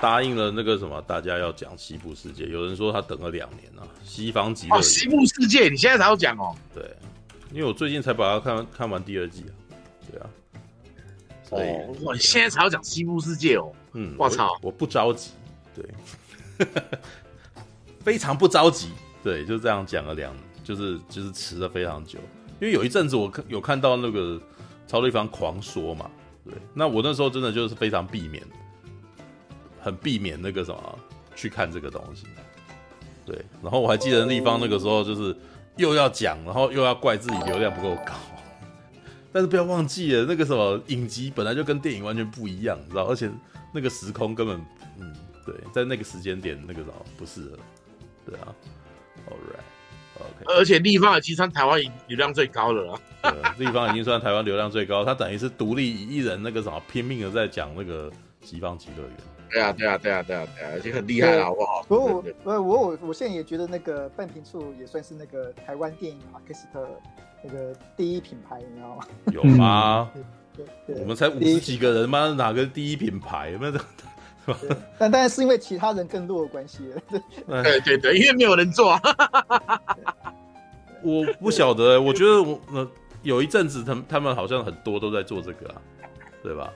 答应了那个什么，大家要讲西部世界。有人说他等了两年啊，西方极乐。哦，西部世界，你现在才要讲哦？对，因为我最近才把它看看完第二季啊。对啊。所以哦，哇，你现在才要讲西部世界哦？嗯，我操，我不着急，对，非常不着急。对，就这样讲了两，就是就是迟了非常久。因为有一阵子我看有看到那个超立方狂说嘛，对，那我那时候真的就是非常避免，很避免那个什么去看这个东西，对。然后我还记得立方那个时候就是又要讲，然后又要怪自己流量不够高，但是不要忘记了那个什么影集本来就跟电影完全不一样，你知道，而且那个时空根本，嗯，对，在那个时间点那个什么不适合，对啊，All right。Okay. 而且立方已经算台湾流量最高的了。对，立方已经算台湾流量最高，他等于是独立一人那个什么拼命的在讲那个西方极乐园。对啊，对啊，对啊，对啊，对啊，而且很厉害了，好不好？不过我，我，我，我现在也觉得那个半瓶醋也算是那个台湾电影马克斯特那个第一品牌，你知道吗？有吗？对对对，我们才五十几个人，妈哪个第一品牌？那个。但但是因为其他人更弱的关系，对对对，因为没有人做。我不晓得、欸，我觉得我那有一阵子，他们他们好像很多都在做这个啊，对吧？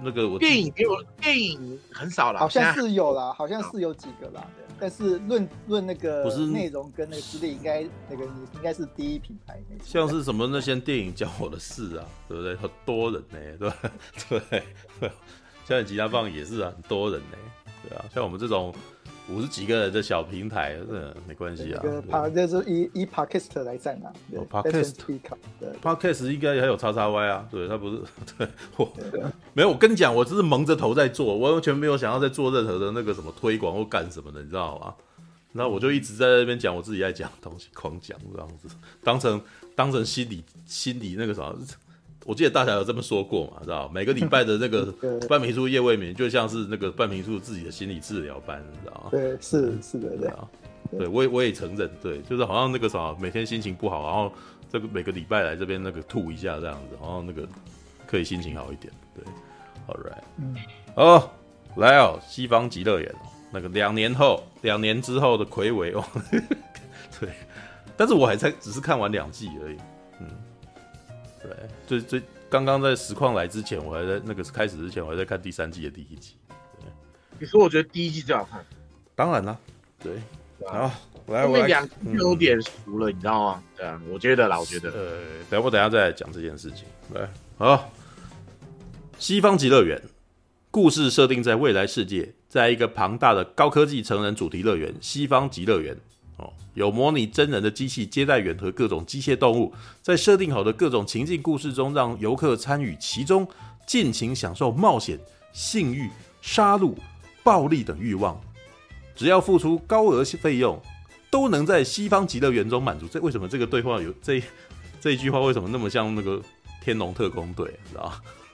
那个我电影给我电影很少了，好像是有啦，好像是有几个啦。但是论论那个不是内容跟那个资历，应该那个你应该是第一品牌。像是什么那些电影教我的事啊，对不对？很多人呢、欸，对吧？对。像你吉他棒也是啊，很多人呢、欸，对啊，像我们这种五十几个人的小平台，这没关系啊。这个帕就是以以 Podcast 来战啊。哦，Podcast，对，Podcast 应该还有叉叉 Y 啊，对，他不是，对，我对没有，我跟你讲，我只是蒙着头在做，我完全没有想要在做任何的那个什么推广或干什么的，你知道吗？然后我就一直在那边讲我自己爱讲的东西，狂讲这样子，当成当成心理心理那个什么。我记得大侠有这么说过嘛，知道？每个礼拜的那个 半瓶醋夜未眠，就像是那个半瓶醋自己的心理治疗班，你知道？吗？对，是是的，对。啊，对我也我也承认，对，就是好像那个啥，每天心情不好，然后这个每个礼拜来这边那个吐一下这样子，然后那个可以心情好一点，对，All right，嗯，哦，来哦，西方极乐园，那个两年后，两年之后的魁伟哦，对，但是我还才只是看完两季而已，嗯。对，最最刚刚在实况来之前，我还在那个开始之前，我还在看第三季的第一集。对，你说我觉得第一季最好看？当然啦，对。好，来，我两季有点熟了，嗯，你知道吗？对啊，我觉得啦，我觉得。呃，等下我等下再来讲这件事情。来，好，西方极乐园故事设定在未来世界，在一个庞大的高科技成人主题乐园——西方极乐园。有模拟真人的机器接待员和各种机械动物，在设定好的各种情境故事中，让游客参与其中，尽情享受冒险、性欲、杀戮、暴力等欲望。只要付出高额费用，都能在西方极乐园中满足。这为什么这个对话有这这一句话为什么那么像那个《天龙特工队》？知道？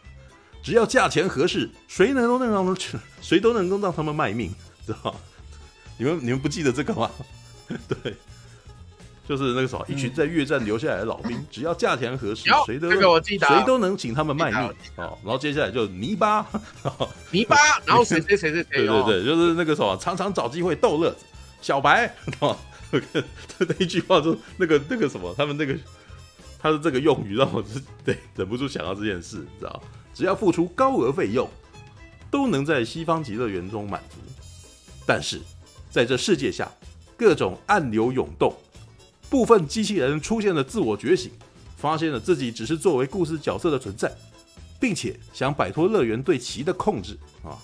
只要价钱合适，谁能都能让他们谁都能够让他们卖命，知道吗？你们你们不记得这个吗？对，就是那个什么，一群在越战留下来的老兵，只要价钱合适，谁都谁都能请他们卖命哦。然后接下来就泥巴，泥巴，然后谁谁谁谁谁，对对对，就是那个什么，常常找机会逗乐子。小白，哦，那一句话就那个那个什么，他们那个他的这个用语让我是对忍不住想到这件事，你知道，只要付出高额费用，都能在西方极乐园中满足。但是在这世界下。各种暗流涌动，部分机器人出现了自我觉醒，发现了自己只是作为故事角色的存在，并且想摆脱乐园对其的控制啊！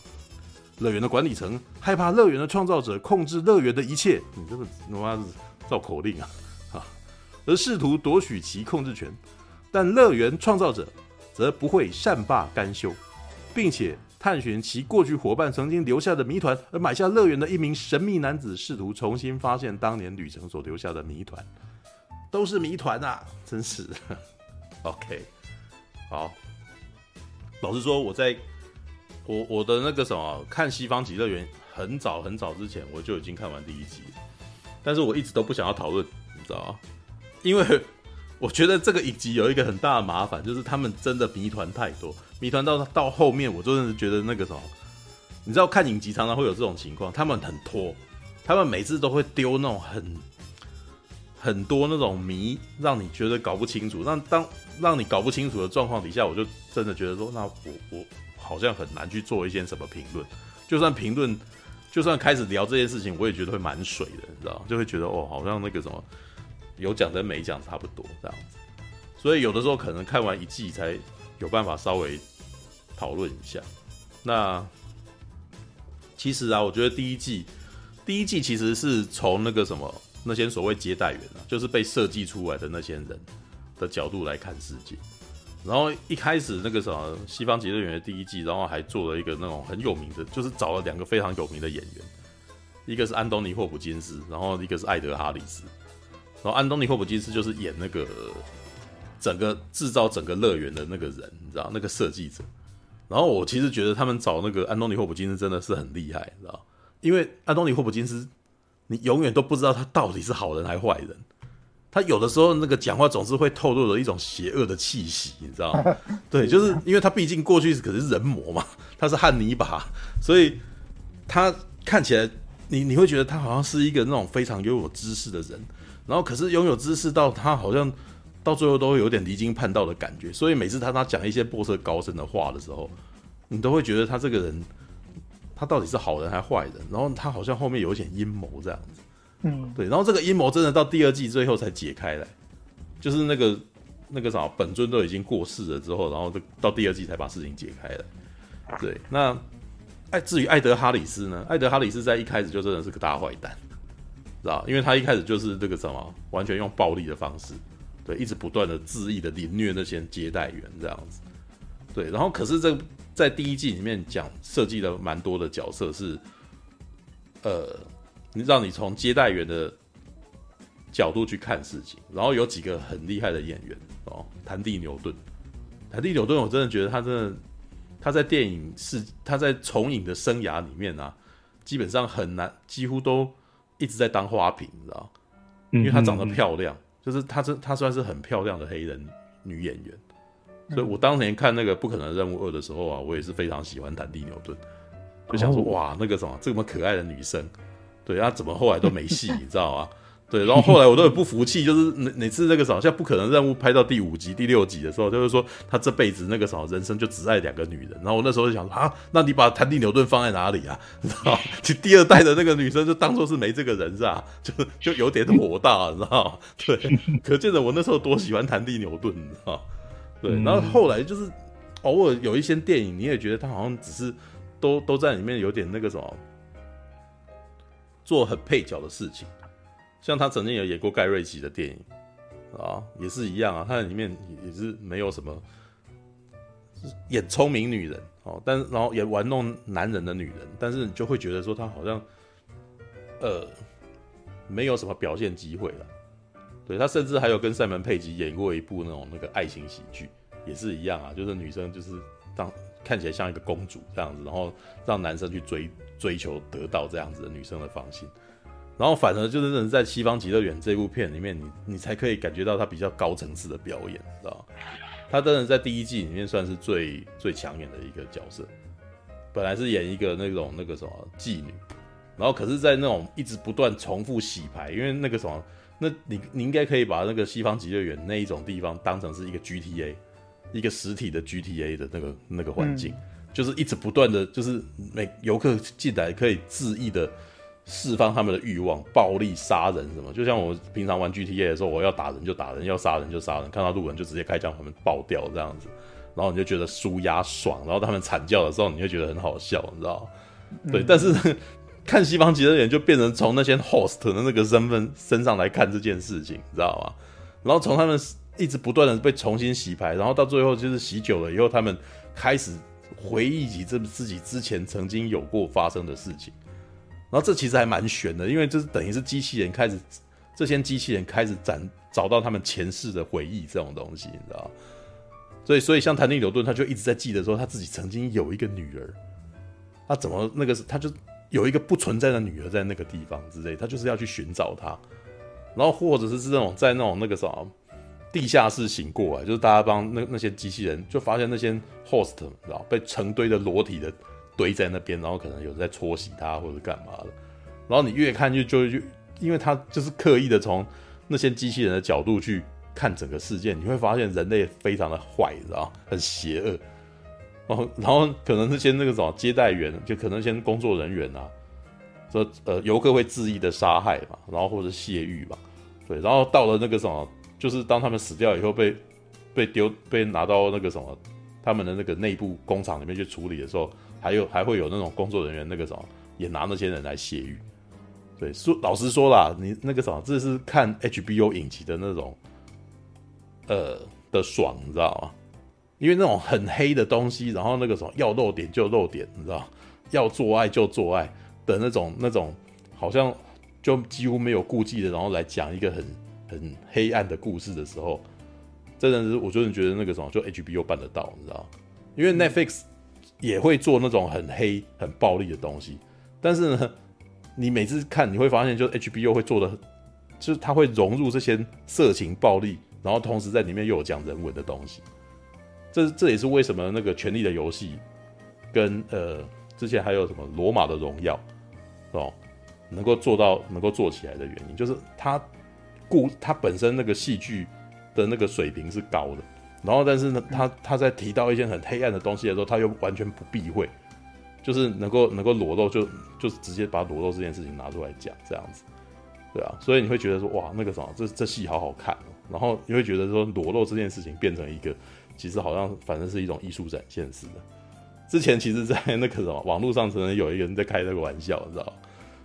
乐园的管理层害怕乐园的创造者控制乐园的一切，你这个他妈是造口令啊！啊，而试图夺取其控制权，但乐园创造者则不会善罢甘休，并且。探寻其过去伙伴曾经留下的谜团，而买下乐园的一名神秘男子，试图重新发现当年旅程所留下的谜团，都是谜团啊！真是。OK，好。老实说，我在我我的那个什么看《西方极乐园》很早很早之前，我就已经看完第一集，但是我一直都不想要讨论，你知道吗？因为我觉得这个影集有一个很大的麻烦，就是他们真的谜团太多。谜团到到后面，我真的是觉得那个什么，你知道看影集常常会有这种情况，他们很拖，他们每次都会丢那种很很多那种谜，让你觉得搞不清楚。让当让你搞不清楚的状况底下，我就真的觉得说，那我我好像很难去做一些什么评论。就算评论，就算开始聊这件事情，我也觉得会蛮水的，你知道，就会觉得哦，好像那个什么有讲跟没讲差不多这样子。所以有的时候可能看完一季才有办法稍微讨论一下。那其实啊，我觉得第一季，第一季其实是从那个什么那些所谓接待员啊，就是被设计出来的那些人的角度来看世界。然后一开始那个什么《西方极乐园》的第一季，然后还做了一个那种很有名的，就是找了两个非常有名的演员，一个是安东尼·霍普金斯，然后一个是艾德·哈里斯。然后安东尼·霍普金斯就是演那个整个制造整个乐园的那个人，你知道那个设计者。然后我其实觉得他们找那个安东尼·霍普金斯真的是很厉害，你知道？因为安东尼·霍普金斯，你永远都不知道他到底是好人还是坏人。他有的时候那个讲话总是会透露着一种邪恶的气息，你知道吗？对，就是因为他毕竟过去可是人魔嘛，他是汉尼拔，所以他看起来你你会觉得他好像是一个那种非常拥有知识的人，然后可是拥有知识到他好像。到最后都会有点离经叛道的感觉，所以每次他他讲一些波色高深的话的时候，你都会觉得他这个人，他到底是好人还是坏人？然后他好像后面有一点阴谋这样子，嗯，对。然后这个阴谋真的到第二季最后才解开来，就是那个那个啥本尊都已经过世了之后，然后到第二季才把事情解开来。对，那爱至于艾德哈里斯呢？艾德哈里斯在一开始就真的是个大坏蛋，知道？因为他一开始就是这个什么，完全用暴力的方式。对，一直不断的恣意的凌虐那些接待员这样子，对，然后可是这在第一季里面讲设计了蛮多的角色是，呃，让你从接待员的角度去看事情，然后有几个很厉害的演员哦，谭蒂牛顿，谭蒂牛顿，我真的觉得他真的他在电影是他在重影的生涯里面啊，基本上很难，几乎都一直在当花瓶，你知道，因为他长得漂亮。就是她，这她算是很漂亮的黑人女演员，所以我当年看那个《不可能任务二》的时候啊，我也是非常喜欢坦蒂牛顿，就想说哇，那个什么这么可爱的女生，对，她怎么后来都没戏，你知道吗？对，然后后来我都很不服气，就是每每次那个什么，像不可能任务拍到第五集、第六集的时候，就是说他这辈子那个什么人生就只爱两个女人。然后我那时候就想说啊，那你把谭蒂牛顿放在哪里啊？你知道，其第二代的那个女生就当做是没这个人是吧？就就有点火大，你知道？对，可见得我那时候多喜欢谭蒂牛顿，你知道？对，然后后来就是偶尔有一些电影，你也觉得他好像只是都都在里面有点那个什么，做很配角的事情。像他曾经有演过盖瑞奇的电影啊，也是一样啊。他在里面也是没有什么演聪明女人哦，但然后也玩弄男人的女人，但是你就会觉得说他好像呃没有什么表现机会了。对，他甚至还有跟赛门佩吉演过一部那种那个爱情喜剧，也是一样啊，就是女生就是当看起来像一个公主这样子，然后让男生去追追求得到这样子的女生的芳心。然后反而就是在《西方极乐园》这部片里面，你你才可以感觉到他比较高层次的表演，知道吗？他真的在第一季里面算是最最抢眼的一个角色。本来是演一个那种那个什么妓女，然后可是，在那种一直不断重复洗牌，因为那个什么，那你你应该可以把那个《西方极乐园》那一种地方当成是一个 GTA，一个实体的 GTA 的那个那个环境，嗯、就是一直不断的就是每游客进来可以恣意的。释放他们的欲望，暴力杀人什么？就像我平常玩 GTA 的时候，我要打人就打人，要杀人就杀人，看到路人就直接开枪，把他们爆掉这样子，然后你就觉得舒压爽，然后他们惨叫的时候，你就觉得很好笑，你知道吗？对，嗯、但是看西方极乐园就变成从那些 host 的那个身份身上来看这件事情，你知道吗？然后从他们一直不断的被重新洗牌，然后到最后就是洗久了以后，他们开始回忆起这自己之前曾经有过发生的事情。然后这其实还蛮悬的，因为这是等于是机器人开始，这些机器人开始找找到他们前世的回忆这种东西，你知道？所以，所以像谭蒂牛顿，他就一直在记得说他自己曾经有一个女儿，他怎么那个是，他就有一个不存在的女儿在那个地方之类，他就是要去寻找她，然后或者是是那种在那种那个什么地下室醒过来，就是大家帮那那些机器人就发现那些 host，你知道被成堆的裸体的。堆在那边，然后可能有在搓洗它或者干嘛的。然后你越看就就就，因为他就是刻意的从那些机器人的角度去看整个事件，你会发现人类非常的坏，你知道很邪恶。然后然后可能那些那个什么接待员，就可能先工作人员啊，说呃游客会恣意的杀害嘛，然后或者泄欲嘛，对，然后到了那个什么，就是当他们死掉以后被被丢被拿到那个什么他们的那个内部工厂里面去处理的时候，还有还会有那种工作人员那个什么也拿那些人来泄欲。对，说老实说啦，你那个什么，这是看 HBO 影集的那种，呃的爽，你知道吗？因为那种很黑的东西，然后那个什么要露点就露点，你知道，要做爱就做爱的那种那种，好像就几乎没有顾忌的，然后来讲一个很很黑暗的故事的时候，真的是我真的觉得那个什么就 HBO 办得到，你知道？因为 Netflix 也会做那种很黑很暴力的东西，但是呢。你每次看，你会发现，就 HBO 会做的，就是它会融入这些色情暴力，然后同时在里面又有讲人文的东西。这这也是为什么那个《权力的游戏》跟呃之前还有什么《罗马的荣耀》哦，能够做到能够做起来的原因，就是它故它本身那个戏剧的那个水平是高的，然后但是呢，他他在提到一些很黑暗的东西的时候，他又完全不避讳。就是能够能够裸露就，就直接把裸露这件事情拿出来讲，这样子，对啊，所以你会觉得说，哇，那个什么，这这戏好好看哦。然后你会觉得说，裸露这件事情变成一个，其实好像反正是一种艺术展现似的。之前其实，在那个什么网络上，曾经有一个人在开这个玩笑，你知道？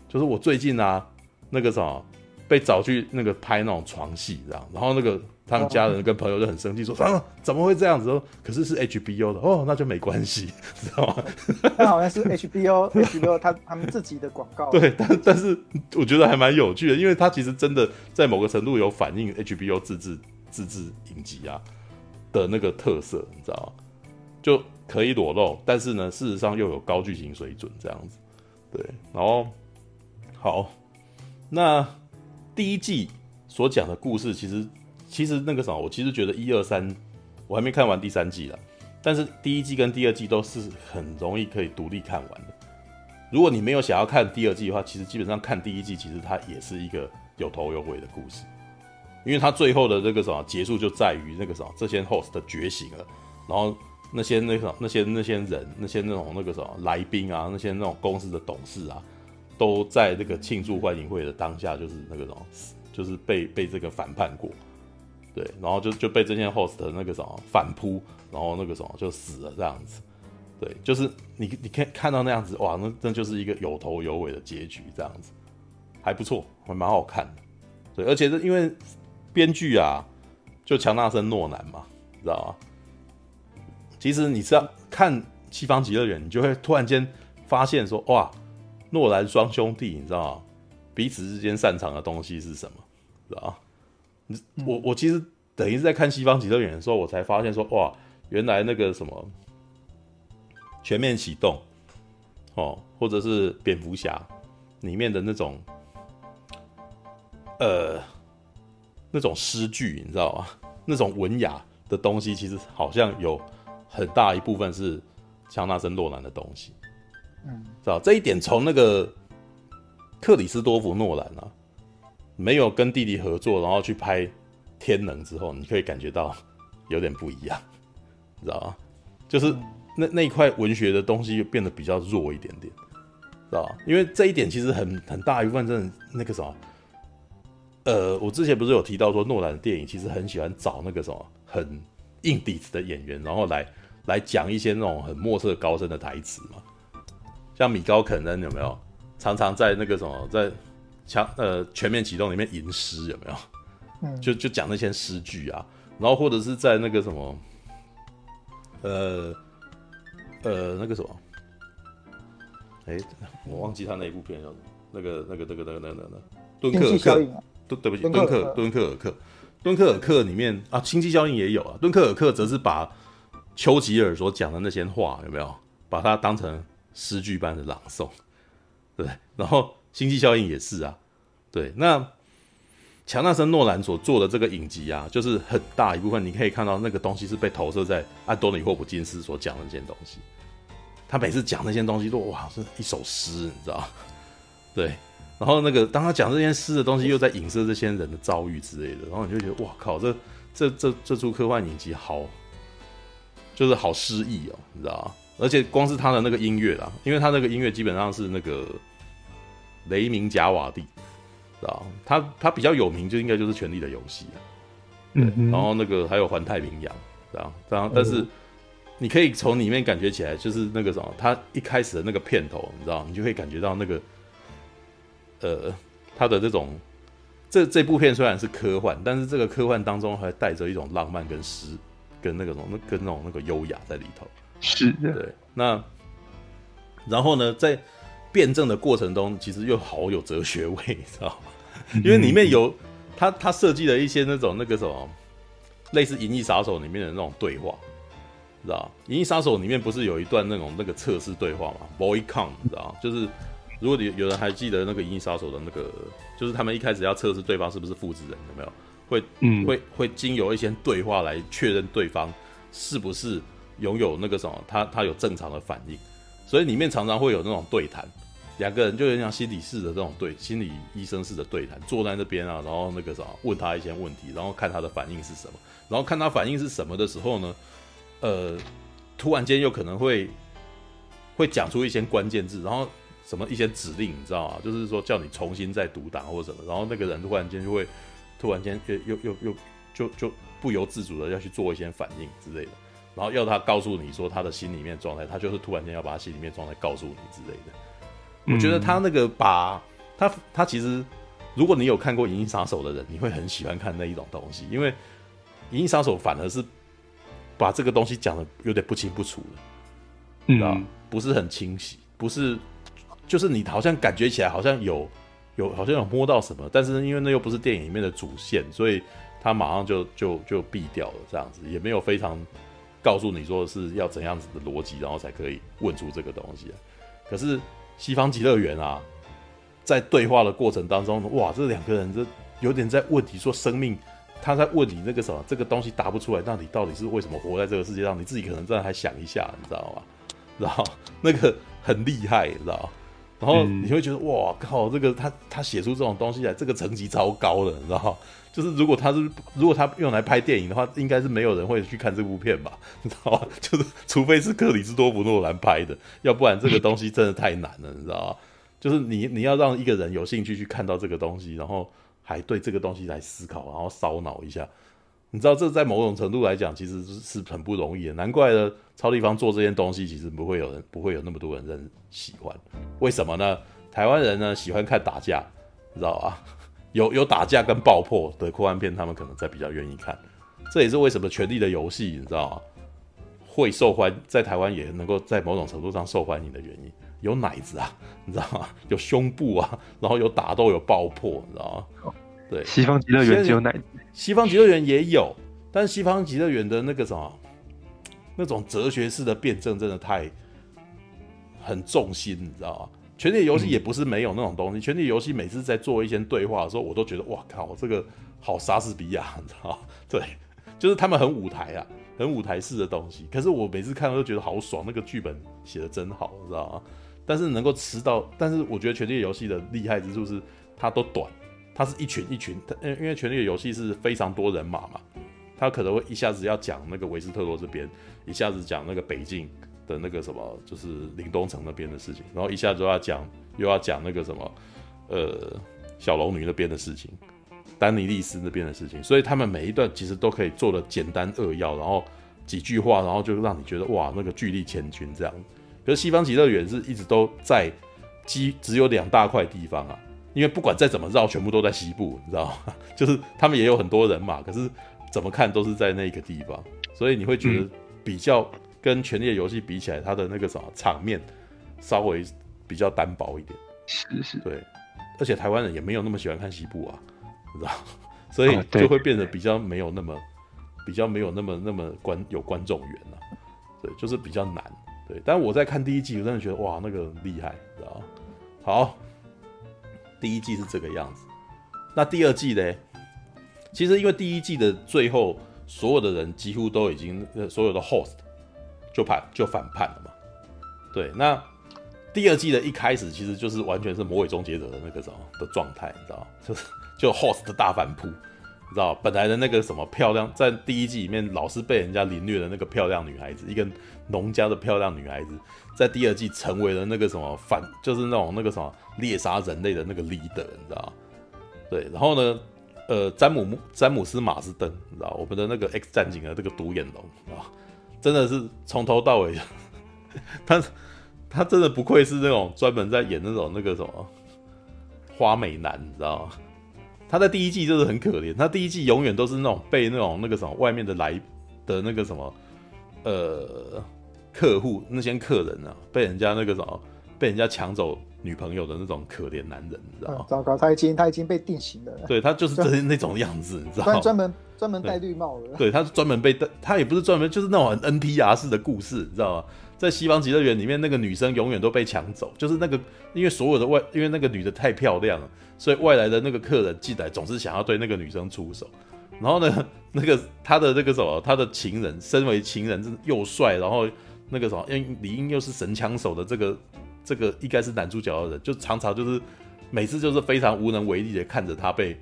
就是我最近啊，那个什么。被找去那个拍那种床戏，这样，然后那个他们家人跟朋友就很生气，说啊怎么会这样子？说可是是 HBO 的哦，那就没关系，知道吗？那好像是 HBO，HBO 他他们自己的广告。对，但但是我觉得还蛮有趣的，因为他其实真的在某个程度有反映 HBO 自制自制影集啊的那个特色，你知道吗？就可以裸露，但是呢，事实上又有高剧情水准这样子。对，然后好，那。第一季所讲的故事，其实其实那个什么，我其实觉得一二三，我还没看完第三季了。但是第一季跟第二季都是很容易可以独立看完的。如果你没有想要看第二季的话，其实基本上看第一季，其实它也是一个有头有尾的故事，因为它最后的这个什么结束就在于那个什么这些 host 的觉醒了，然后那些那个那些那些人那些那种那个什么来宾啊，那些那种公司的董事啊。都在这个庆祝欢迎会的当下，就是那个什么，就是被被这个反叛过，对，然后就就被这些 host 的那个什么反扑，然后那个什么就死了这样子，对，就是你你可以看到那样子，哇，那那就是一个有头有尾的结局这样子，还不错，还蛮好看的，对，而且是因为编剧啊，就强纳森诺兰嘛，你知道吗？其实你知道看《西方极乐园》，你就会突然间发现说，哇。诺兰双兄弟，你知道吗？彼此之间擅长的东西是什么？知道吗？我我其实等于是在看《西方极乐园》的时候，我才发现说，哇，原来那个什么全面启动，哦，或者是蝙蝠侠里面的那种，呃，那种诗句，你知道吗？那种文雅的东西，其实好像有很大一部分是强纳森诺兰的东西。嗯，知道这一点，从那个克里斯多弗诺兰啊，没有跟弟弟合作，然后去拍《天能》之后，你可以感觉到有点不一样，你知道吗？就是那那一块文学的东西变得比较弱一点点，知道吧？因为这一点其实很很大一部分，真的那个什么，呃，我之前不是有提到说，诺兰的电影其实很喜欢找那个什么很硬底子的演员，然后来来讲一些那种很墨色高深的台词嘛。像米高肯恩有没有常常在那个什么在强呃全面启动里面吟诗有没有？嗯，就就讲那些诗句啊，然后或者是在那个什么呃呃那个什么，哎，我忘记他那一部片叫什么？那个那个那个那个那个那个敦刻尔克，对对不起，敦刻敦刻尔克，敦刻尔克里面啊，星际效应也有啊，敦刻尔克则是把丘吉尔所讲的那些话有没有把它当成。诗句般的朗诵，对，然后星际效应也是啊，对。那强纳森诺兰所做的这个影集啊，就是很大一部分，你可以看到那个东西是被投射在安东尼霍普金斯所讲的这件东西，他每次讲那些东西都哇是一首诗，你知道？对。然后那个当他讲这些诗的东西，又在影射这些人的遭遇之类的，然后你就觉得哇靠，这这这这出科幻影集好，就是好诗意哦，你知道？而且光是他的那个音乐啦，因为他那个音乐基本上是那个雷明贾瓦蒂，知道？他他比较有名就应该就是《权力的游戏》嗯，嗯，然后那个还有《环太平洋》，知道？这样，但是你可以从里面感觉起来，就是那个什么，他一开始的那个片头，你知道？你就会感觉到那个。呃，他的这种，这这部片虽然是科幻，但是这个科幻当中还带着一种浪漫跟诗，跟那个什么跟那种那个优雅在里头。是的，对。那然后呢，在辩证的过程中，其实又好有哲学味，你知道吗？因为里面有他他设计了一些那种那个什么，类似《银翼杀手》里面的那种对话，知道《银翼杀手》里面不是有一段那种那个测试对话吗？Boycon，你知道就是。如果你有人还记得那个《银翼杀手》的那个，就是他们一开始要测试对方是不是复制人，有没有？会，嗯，会会经由一些对话来确认对方是不是拥有那个什么，他他有正常的反应。所以里面常常会有那种对谈，两个人就有点像心理室的这种对心理医生式的对谈，坐在那边啊，然后那个什么问他一些问题，然后看他的反应是什么，然后看他反应是什么的时候呢，呃，突然间又可能会会讲出一些关键字，然后。什么一些指令，你知道吗？就是说叫你重新再读档或什么，然后那个人突然间就会，突然间又又又又就就不由自主的要去做一些反应之类的，然后要他告诉你说他的心里面状态，他就是突然间要把他心里面状态告诉你之类的。嗯、我觉得他那个把他他其实，如果你有看过《银翼杀手》的人，你会很喜欢看那一种东西，因为《银翼杀手》反而是把这个东西讲的有点不清不楚的，嗯，不是很清晰，不是。就是你好像感觉起来好像有有好像有摸到什么，但是因为那又不是电影里面的主线，所以他马上就就就毙掉了，这样子也没有非常告诉你说是要怎样子的逻辑，然后才可以问出这个东西。可是西方极乐园啊，在对话的过程当中，哇，这两个人这有点在问题，说生命，他在问你那个什么，这个东西答不出来，那你到底是为什么活在这个世界上？你自己可能真的还想一下，你知道吗？然后那个很厉害，你知道？然后你会觉得、嗯、哇靠，这个他他写出这种东西来，这个层级超高的，你知道？就是如果他是如果他用来拍电影的话，应该是没有人会去看这部片吧？你知道吗？就是除非是克里斯多夫诺兰拍的，要不然这个东西真的太难了，你知道吗？就是你你要让一个人有兴趣去看到这个东西，然后还对这个东西来思考，然后烧脑一下。你知道这在某种程度来讲，其实是很不容易的。难怪呢，超立方做这件东西，其实不会有人，不会有那么多人认喜欢。为什么呢？台湾人呢喜欢看打架，你知道吧？有有打架跟爆破的科幻片，他们可能才比较愿意看。这也是为什么《权力的游戏》你知道吗？会受欢，在台湾也能够在某种程度上受欢迎的原因。有奶子啊，你知道吗？有胸部啊，然后有打斗，有爆破，你知道吗？对，西方极乐园只有奶子。西方极乐园也有，但是西方极乐园的那个什么，那种哲学式的辩证真的太很重心，你知道吗？权力游戏也不是没有那种东西。权力游戏每次在做一些对话的时候，我都觉得哇靠，这个好莎士比亚，你知道吗？对，就是他们很舞台啊，很舞台式的东西。可是我每次看都觉得好爽，那个剧本写的真好，你知道吗？但是能够吃到，但是我觉得权力游戏的厉害之处是它都短。它是一群一群，因因为《权力的游戏》是非常多人马嘛，他可能会一下子要讲那个维斯特洛这边，一下子讲那个北境的那个什么，就是林东城那边的事情，然后一下子又要讲又要讲那个什么，呃，小龙女那边的事情，丹尼利斯那边的事情，所以他们每一段其实都可以做的简单扼要，然后几句话，然后就让你觉得哇，那个巨力千钧这样。可是西方极乐园是一直都在，基只有两大块地方啊。因为不管再怎么绕，全部都在西部，你知道吗？就是他们也有很多人嘛，可是怎么看都是在那个地方，所以你会觉得比较跟《权力的游戏》比起来，它的那个什么场面稍微比较单薄一点。是是，对。而且台湾人也没有那么喜欢看西部啊，你知道，所以就会变得比较没有那么比较没有那么那么观有观众缘了。对，就是比较难。对，但我在看第一季，我真的觉得哇，那个很厉害，知道吗？好。第一季是这个样子，那第二季呢？其实因为第一季的最后，所有的人几乎都已经，呃，所有的 host 就反就反叛了嘛。对，那第二季的一开始其实就是完全是魔鬼终结者的那个什么的状态，你知道 就是就 host 的大反扑，你知道本来的那个什么漂亮，在第一季里面老是被人家凌虐的那个漂亮女孩子，一个农家的漂亮女孩子，在第二季成为了那个什么反，就是那种那个什么猎杀人类的那个 leader，你知道对，然后呢，呃，詹姆詹姆斯马斯登，你知道我们的那个 X 战警的这个独眼龙啊，真的是从头到尾，他他真的不愧是那种专门在演那种那个什么花美男，你知道吗？他在第一季就是很可怜，他第一季永远都是那种被那种那个什么外面的来的那个什么呃。客户那些客人啊，被人家那个什么，被人家抢走女朋友的那种可怜男人，你知道吗？糟糕，他已经他已经被定型了。对，他就是这那种样子，你知道吗？专门专门戴绿帽的。对，他是专门被戴，他也不是专门，就是那种很 NPR 式的故事，你知道吗？在西方极乐园里面，那个女生永远都被抢走，就是那个因为所有的外，因为那个女的太漂亮了，所以外来的那个客人进来总是想要对那个女生出手。然后呢，那个他的那个什么，他的情人，身为情人，是又帅，然后。那个什么，因为李英又是神枪手的这个这个应该是男主角的人，就常常就是每次就是非常无能为力的看着他被，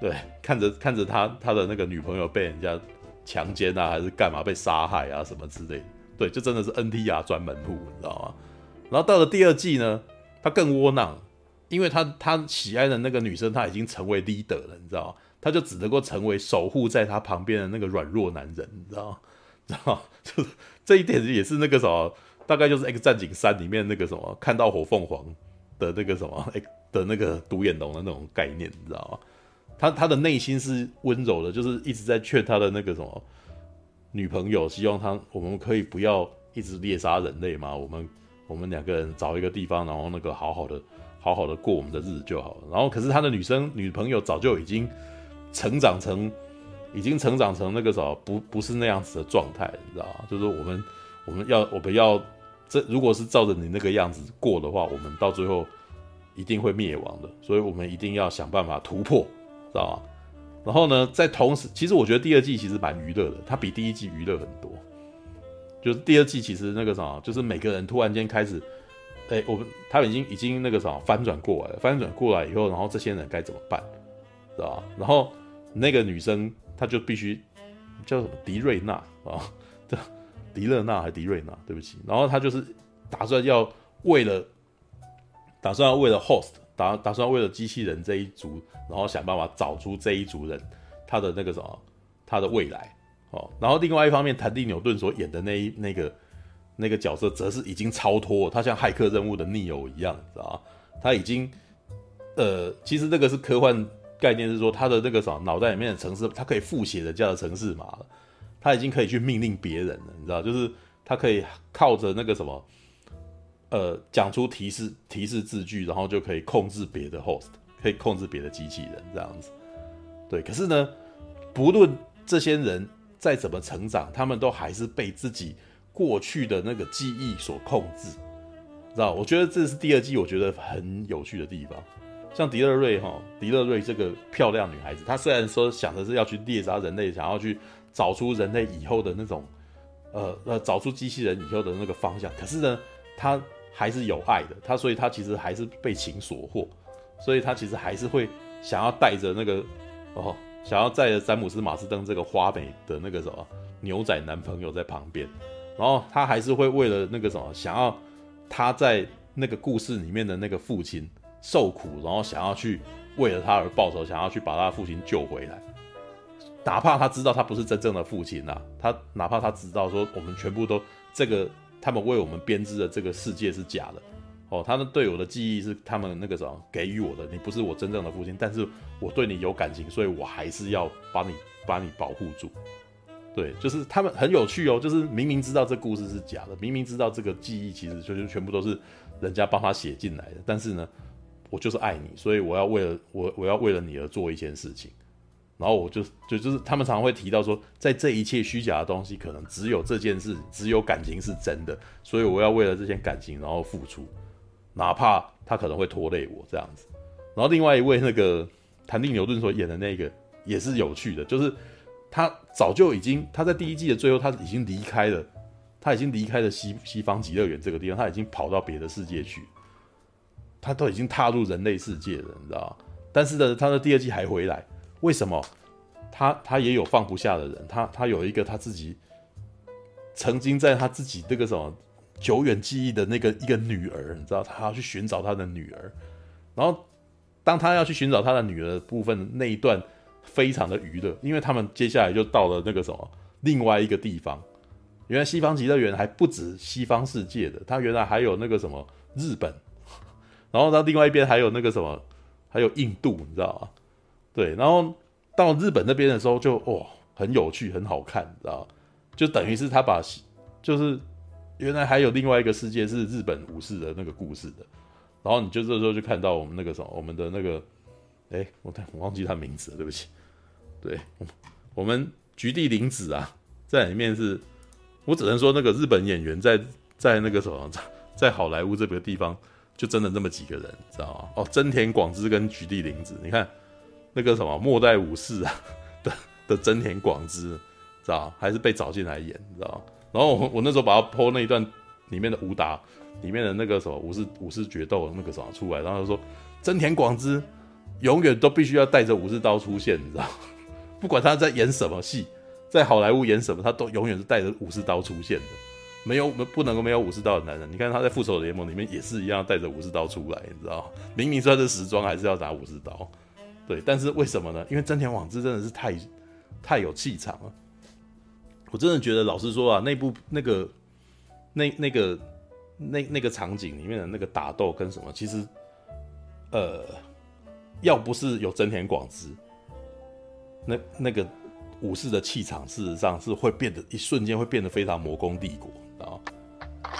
对，看着看着他他的那个女朋友被人家强奸啊，还是干嘛被杀害啊什么之类，对，就真的是 NTR 专门户，你知道吗？然后到了第二季呢，他更窝囊，因为他他喜爱的那个女生他已经成为 leader 了，你知道吗？他就只能够成为守护在他旁边的那个软弱男人，你知道吗？知道吗？就是。这一点也是那个什么，大概就是《X 战警三》里面那个什么，看到火凤凰的那个什么的那个独眼龙的那种概念，你知道吗？他他的内心是温柔的，就是一直在劝他的那个什么女朋友，希望他我们可以不要一直猎杀人类嘛，我们我们两个人找一个地方，然后那个好好的好好的过我们的日子就好了。然后可是他的女生女朋友早就已经成长成。已经成长成那个什么，不不是那样子的状态，你知道吗？就是我们我们要我们要这如果是照着你那个样子过的话，我们到最后一定会灭亡的。所以我们一定要想办法突破，知道吗？然后呢，在同时，其实我觉得第二季其实蛮娱乐的，它比第一季娱乐很多。就是第二季其实那个什么，就是每个人突然间开始，哎，我们他已经已经那个什么翻转过来了，翻转过来以后，然后这些人该怎么办，知道吧？然后那个女生。他就必须叫什么迪瑞娜啊，这迪勒娜还是迪瑞娜？对不起。然后他就是打算要为了打算要为了 host 打打算为了机器人这一族，然后想办法找出这一族人他的那个什么他的未来哦。然后另外一方面，谭蒂纽顿所演的那一那个那个角色，则是已经超脱，他像骇客任务的逆友一样，知道吗？他已经呃，其实这个是科幻。概念是说，他的那个什么？脑袋里面的程式，他可以复写人家的程式码，他已经可以去命令别人了，你知道，就是他可以靠着那个什么，呃，讲出提示提示字句，然后就可以控制别的 host，可以控制别的机器人这样子。对，可是呢，不论这些人再怎么？成长，他们都还是被自己过去的那个记忆所控制，知道？我觉得这是第二季我觉得很有趣的地方。像迪勒瑞哈，迪勒瑞这个漂亮女孩子，她虽然说想的是要去猎杀人类，想要去找出人类以后的那种，呃呃，找出机器人以后的那个方向，可是呢，她还是有爱的，她所以她其实还是被情所惑，所以她其实还是会想要带着那个哦，想要带着詹姆斯马斯登这个花美的那个什么牛仔男朋友在旁边，然后她还是会为了那个什么，想要他在那个故事里面的那个父亲。受苦，然后想要去为了他而报仇，想要去把他的父亲救回来，哪怕他知道他不是真正的父亲呐、啊，他哪怕他知道说我们全部都这个他们为我们编织的这个世界是假的，哦，他们对我的记忆是他们那个什么给予我的，你不是我真正的父亲，但是我对你有感情，所以我还是要把你把你保护住，对，就是他们很有趣哦，就是明明知道这故事是假的，明明知道这个记忆其实就是全部都是人家帮他写进来的，但是呢。我就是爱你，所以我要为了我，我要为了你而做一件事情。然后我就就就是他们常常会提到说，在这一切虚假的东西，可能只有这件事，只有感情是真的。所以我要为了这件感情，然后付出，哪怕他可能会拖累我这样子。然后另外一位那个谭定牛顿所演的那个也是有趣的，就是他早就已经他在第一季的最后他已经离开了他已经离开了西西方极乐园这个地方，他已经跑到别的世界去，他都已经踏入人类世界了，你知道？但是呢，他的第二季还回来，为什么？他他也有放不下的人，他他有一个他自己曾经在他自己这个什么久远记忆的那个一个女儿，你知道，他要去寻找他的女儿，然后当他要去寻找他的女儿的部分那一段非常的娱乐，因为他们接下来就到了那个什么另外一个地方。原来西方极乐园还不止西方世界的，他原来还有那个什么日本，然后到另外一边还有那个什么，还有印度，你知道吗？对，然后到日本那边的时候就哇，很有趣，很好看，你知道吗？就等于是他把，就是原来还有另外一个世界是日本武士的那个故事的，然后你就这时候就看到我们那个什么，我们的那个，哎，我我忘记他名字了，对不起，对，我们菊地凛子啊，在里面是。我只能说，那个日本演员在在那个什么，在好莱坞这个地方，就真的那么几个人，知道吗？哦，真田广之跟菊地凛子，你看那个什么末代武士啊 的的真田广之，知道还是被找进来演，知道？然后我我那时候把他 po 那一段里面的武打，里面的那个什么武士武士决斗那个什么出来，然后他说真田广之永远都必须要带着武士刀出现，你知道，不管他在演什么戏。在好莱坞演什么，他都永远是带着武士刀出现的，没有不能够没有武士刀的男人。你看他在复仇联盟里面也是一样带着武士刀出来，你知道？明明穿着时装，还是要拿武士刀。对，但是为什么呢？因为真田广之真的是太太有气场了。我真的觉得，老实说啊，那部那个那那个那那个场景里面的那个打斗跟什么，其实呃，要不是有真田广之，那那个。武士的气场，事实上是会变得一瞬间会变得非常魔宫帝国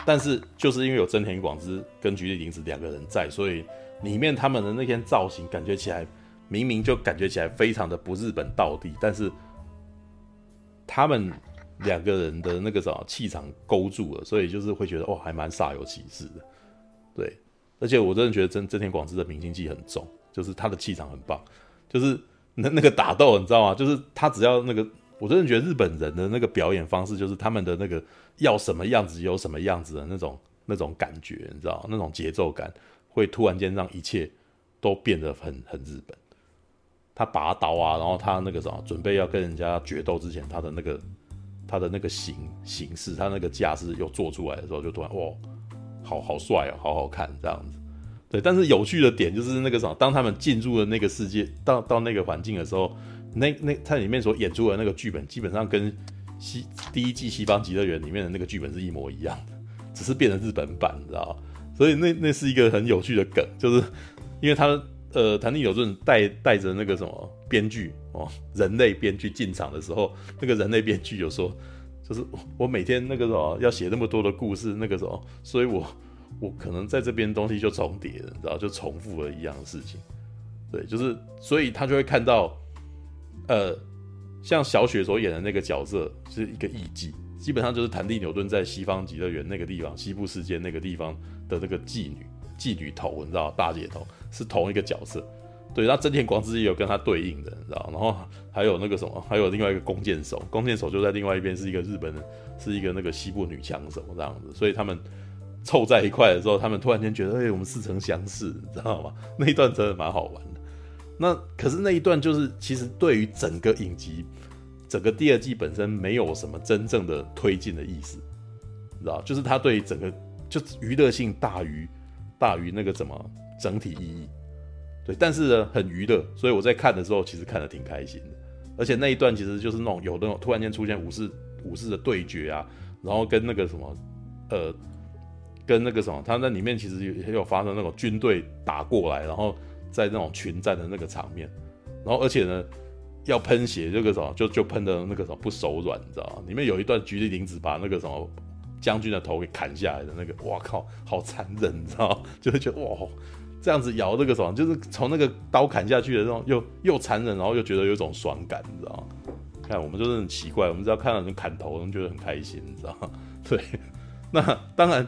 但是就是因为有真田广之跟菊地凛子两个人在，所以里面他们的那些造型感觉起来，明明就感觉起来非常的不日本道地，但是他们两个人的那个什么气场勾住了，所以就是会觉得哦，还蛮煞有其事的。对，而且我真的觉得真真田广之的明星气很重，就是他的气场很棒，就是。那那个打斗你知道吗？就是他只要那个，我真的觉得日本人的那个表演方式，就是他们的那个要什么样子有什么样子的那种那种感觉，你知道那种节奏感会突然间让一切都变得很很日本。他拔刀啊，然后他那个什么准备要跟人家决斗之前，他的那个他的那个形形式，他那个架势又做出来的时候，就突然哇，好好帅哦，好好看这样子。对，但是有趣的点就是那个什么，当他们进入了那个世界，到到那个环境的时候，那那它里面所演出的那个剧本，基本上跟西第一季《西方极乐园》里面的那个剧本是一模一样的，只是变成日本版，你知道吗？所以那那是一个很有趣的梗，就是因为他呃，檀田纽顿带带着那个什么编剧哦，人类编剧进场的时候，那个人类编剧有说，就是 我每天那个什么要写那么多的故事，那个什么，所以我。我可能在这边东西就重叠了，你知道，就重复了一样的事情。对，就是所以他就会看到，呃，像小雪所演的那个角色是一个艺妓，基本上就是檀田纽顿在西方极乐园那个地方，西部世界那个地方的那个妓女，妓女头，你知道，大姐头是同一个角色。对，那真田广之也有跟他对应的，你知道，然后还有那个什么，还有另外一个弓箭手，弓箭手就在另外一边是一个日本人，是一个那个西部女枪手这样子，所以他们。凑在一块的时候，他们突然间觉得，哎、我们似曾相识，你知道吗？那一段真的蛮好玩。那可是那一段就是，其实对于整个影集，整个第二季本身没有什么真正的推进的意思，你知道？就是它对整个就娱乐性大于大于那个什么整体意义。对，但是呢，很娱乐，所以我在看的时候其实看得挺开心的。而且那一段其实就是那种有那种突然间出现武士武士的对决啊，然后跟那个什么呃。跟那个什么，他那里面其实也有发生那种军队打过来，然后在那种群战的那个场面，然后而且呢要喷血，这个什么就就喷的那个什么不手软，你知道吗？里面有一段菊地凛子把那个什么将军的头给砍下来的那个，哇靠，好残忍，你知道吗？就会觉得哇，这样子摇这个什么，就是从那个刀砍下去的那种，又又残忍，然后又觉得有一种爽感，你知道吗？看我们就是很奇怪，我们只要看到人砍头，我们觉得很开心，你知道吗？对，那当然。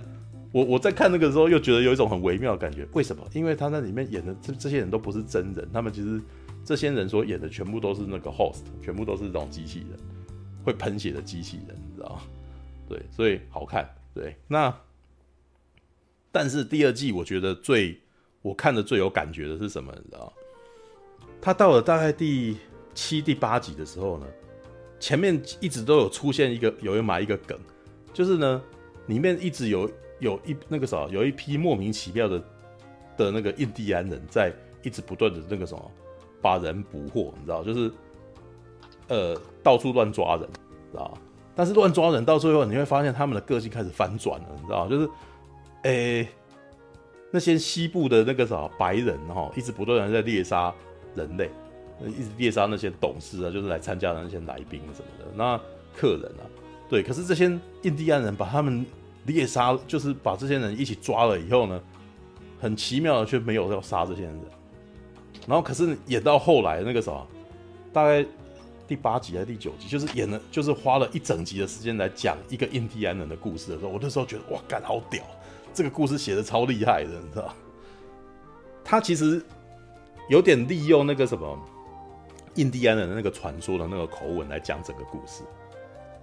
我我在看那个时候，又觉得有一种很微妙的感觉。为什么？因为他在里面演的这这些人都不是真人，他们其实这些人所演的全部都是那个 host，全部都是这种机器人，会喷血的机器人，你知道？对，所以好看。对，那但是第二季我觉得最我看的最有感觉的是什么？你知道？他到了大概第七、第八集的时候呢，前面一直都有出现一个有人埋一个梗，就是呢，里面一直有有一那个啥，有一批莫名其妙的的那个印第安人在一直不断的那个什么把人捕获，你知道？就是呃到处乱抓人，知道？但是乱抓人到最后，你会发现他们的个性开始翻转了，你知道？就是，诶、那些西部的那个啥白人哈，一直不断的在猎杀人类，一直猎杀那些董事啊，就是来参加的那些来宾什么的，那客人啊，对。可是这些印第安人把他们猎杀，就是把这些人一起抓了以后呢，很奇妙的却没有要杀这些人。然后可是演到后来那个啥，大概。第八集还是第九集，就是演了，就是花了一整集的时间来讲一个印第安人的故事的时候，我那时候觉得哇，干好屌，这个故事写的超厉害的，你知道？他其实有点利用那个什么印第安人的那个传说的那个口吻来讲整个故事，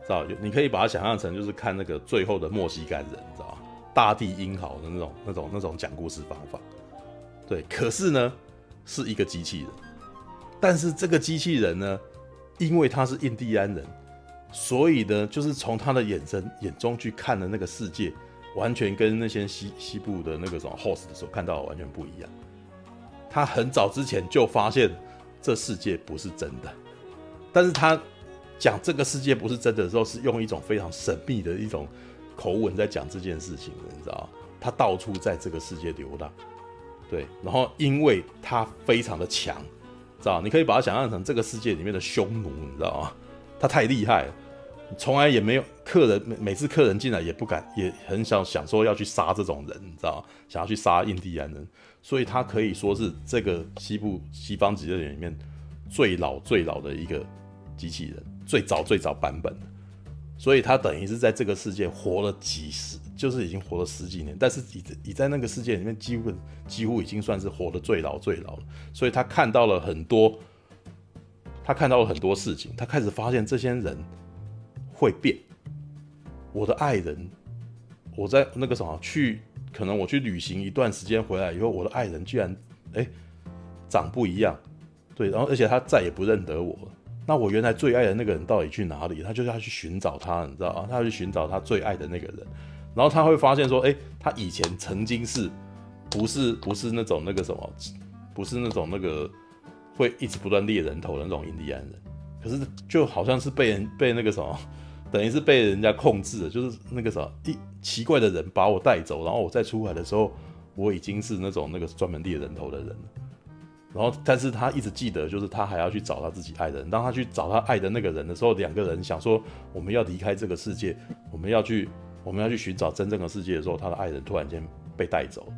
知道？你可以把它想象成就是看那个最后的莫西干人，知道吗？大地英豪的那种、那种、那种讲故事方法。对，可是呢，是一个机器人，但是这个机器人呢？因为他是印第安人，所以呢，就是从他的眼神眼中去看的那个世界，完全跟那些西西部的那个什么 host 的时候看到的完全不一样。他很早之前就发现这世界不是真的，但是他讲这个世界不是真的时候，是用一种非常神秘的一种口吻在讲这件事情的，你知道？他到处在这个世界流浪，对，然后因为他非常的强。知道？你可以把它想象成这个世界里面的匈奴，你知道吗？他太厉害了，从来也没有客人每每次客人进来也不敢，也很想想说要去杀这种人，你知道吗？想要去杀印第安人，所以他可以说是这个西部西方极乐园里面最老最老的一个机器人，最早最早版本的，所以他等于是在这个世界活了几十。就是已经活了十几年，但是你你在那个世界里面，几乎几乎已经算是活的最老最老了。所以他看到了很多，他看到了很多事情，他开始发现这些人会变。我的爱人，我在那个什么去，可能我去旅行一段时间回来以后，我的爱人居然哎、长不一样，对，然后而且他再也不认得我了。那我原来最爱的那个人到底去哪里？他就是要去寻找他，你知道吗？他要去寻找他最爱的那个人。然后他会发现说，哎，他以前曾经是，不是不是那种那个什么，不是那种那个会一直不断猎人头的那种印第安人，可是就好像是被人被那个什么，等于是被人家控制了，就是那个什么一奇怪的人把我带走，然后我再出来的时候，我已经是那种那个专门猎人头的人了。然后，但是他一直记得，就是他还要去找他自己爱的人。当他去找他爱的那个人的时候，两个人想说，我们要离开这个世界，我们要去。我们要去寻找真正的世界的时候，他的爱人突然间被带走，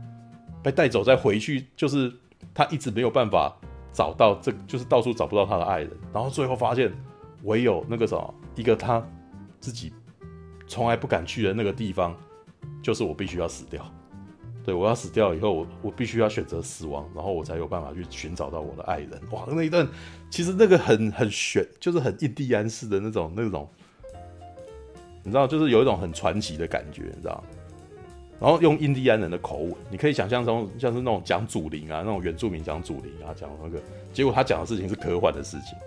被带走再回去，就是他一直没有办法找到这，就是到处找不到他的爱人，然后最后发现唯有那个什么，一个他自己从来不敢去的那个地方，就是我必须要死掉，对，我要死掉以后，我我必须要选择死亡，然后我才有办法去寻找到我的爱人。哇，那一段其实那个很很玄，就是很印第安式的那种那种。你知道，就是有一种很传奇的感觉，你知道？然后用印第安人的口吻，你可以想象中像是那种讲祖灵啊，那种原住民讲祖灵啊，讲那个，结果他讲的事情是科幻的事情，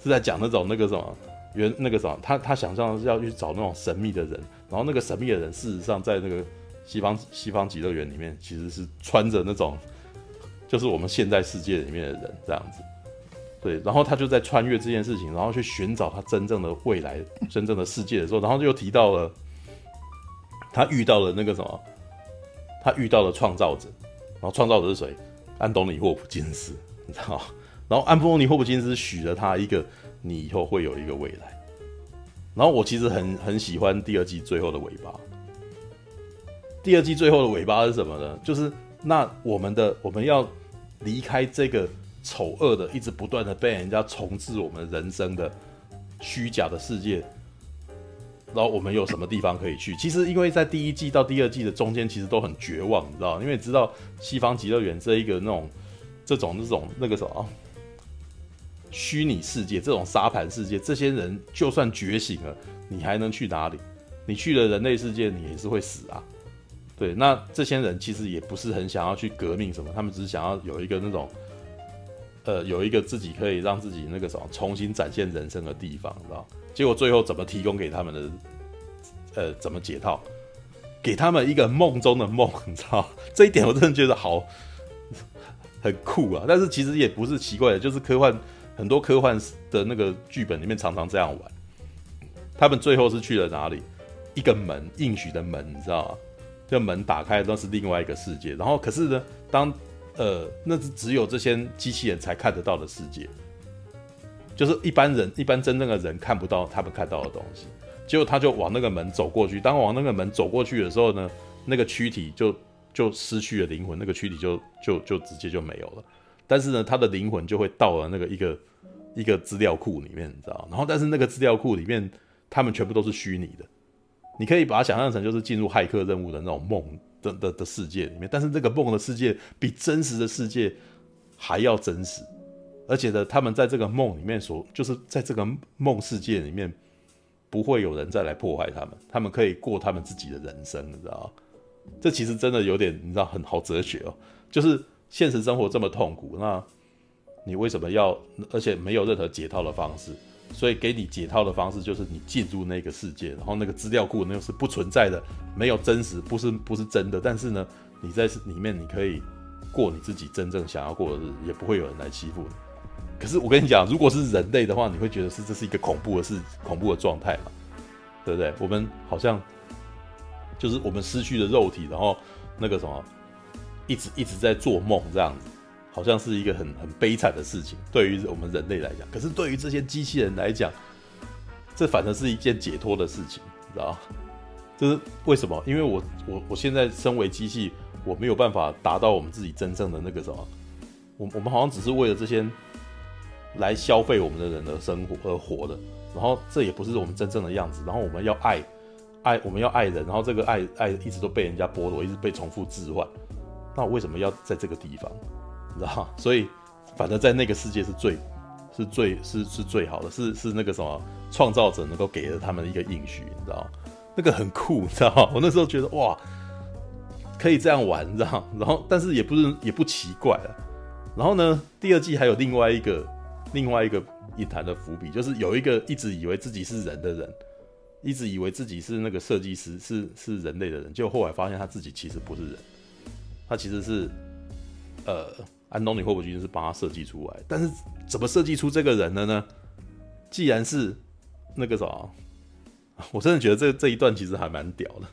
是在讲那种那个什么原那个什么，他他想象的是要去找那种神秘的人，然后那个神秘的人事实上在那个西方西方极乐园里面其实是穿着那种，就是我们现在世界里面的人这样子。对，然后他就在穿越这件事情，然后去寻找他真正的未来、真正的世界的时候，然后就提到了他遇到了那个什么，他遇到了创造者，然后创造者是谁？安东尼·霍普金斯，你知道？然后安东尼·霍普金斯许了他一个，你以后会有一个未来。然后我其实很很喜欢第二季最后的尾巴。第二季最后的尾巴是什么呢？就是那我们的我们要离开这个。丑恶的，一直不断的被人家重置我们人生的虚假的世界，然后我们有什么地方可以去？其实，因为在第一季到第二季的中间，其实都很绝望，你知道？因为知道西方极乐园这一个那种这种这种那个什么虚拟世界，这种沙盘世界，这些人就算觉醒了，你还能去哪里？你去了人类世界，你也是会死啊。对，那这些人其实也不是很想要去革命什么，他们只是想要有一个那种，呃，有一个自己可以让自己那个什么重新展现人生的地方，知道？结果最后怎么提供给他们的，呃，怎么解套？给他们一个梦中的梦，你知道？这一点我真的觉得好，很酷啊！但是其实也不是奇怪的，就是科幻很多科幻的那个剧本里面常常这样玩。他们最后是去了哪里？一个门，应许的门，你知道吗？这门打开，那是另外一个世界。然后，可是呢，当呃，那是只有这些机器人才看得到的世界，就是一般人、一般真正的人看不到他们看到的东西。结果他就往那个门走过去。当往那个门走过去的时候呢，那个躯体就就失去了灵魂，那个躯体就就就直接就没有了。但是呢，他的灵魂就会到了那个一个一个资料库里面，你知道？然后，但是那个资料库里面，他们全部都是虚拟的。你可以把它想象成就是进入骇客任务的那种梦的的的世界里面，但是这个梦的世界比真实的世界还要真实，而且呢，他们在这个梦里面所就是在这个梦世界里面，不会有人再来破坏他们，他们可以过他们自己的人生，你知道吗？这其实真的有点你知道很好哲学哦，就是现实生活这么痛苦，那你为什么要？而且没有任何解套的方式。所以给你解套的方式就是你进入那个世界，然后那个资料库那个是不存在的，没有真实，不是不是真的。但是呢，你在里面你可以过你自己真正想要过的日子，也不会有人来欺负你。可是我跟你讲，如果是人类的话，你会觉得是这是一个恐怖的事，恐怖的状态嘛，对不对？我们好像就是我们失去了肉体，然后那个什么，一直一直在做梦这样子。好像是一个很很悲惨的事情，对于我们人类来讲。可是对于这些机器人来讲，这反正是一件解脱的事情，你知道吗？就是为什么？因为我我我现在身为机器，我没有办法达到我们自己真正的那个什么。我我们好像只是为了这些来消费我们的人的生活而活的。然后这也不是我们真正的样子。然后我们要爱爱，我们要爱人。然后这个爱爱一直都被人家剥夺，一直被重复置换。那为什么要在这个地方？你知道，所以反正在那个世界是最、是最、是是最好的，是是那个什么创造者能够给了他们一个应许，你知道，那个很酷，你知道，我那时候觉得哇，可以这样玩，你知道，然后但是也不是也不奇怪了。然后呢，第二季还有另外一个另外一个隐谈的伏笔，就是有一个一直以为自己是人的人，一直以为自己是那个设计师，是是人类的人，结果后来发现他自己其实不是人，他其实是呃。安东尼·霍普金斯是帮他设计出来，但是怎么设计出这个人的呢？既然是那个什么，我真的觉得这这一段其实还蛮屌的。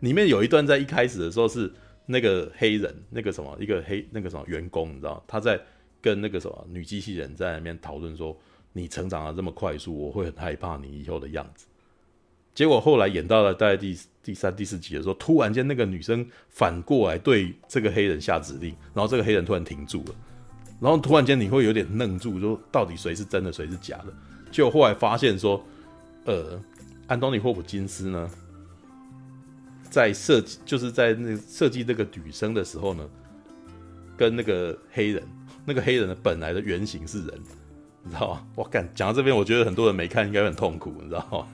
里面有一段在一开始的时候是那个黑人，那个什么一个黑那个什么员工，你知道他在跟那个什么女机器人在那边讨论说：“你成长的这么快速，我会很害怕你以后的样子。”结果后来演到了大概第第三、第四集的时候，突然间那个女生反过来对这个黑人下指令，然后这个黑人突然停住了，然后突然间你会有点愣住，说到底谁是真的，谁是假的？就后来发现说，呃，安东尼·霍普金斯呢，在设计就是在那设计这个女生的时候呢，跟那个黑人，那个黑人的本来的原型是人，你知道吗？我干讲到这边，我觉得很多人没看应该很痛苦，你知道吗？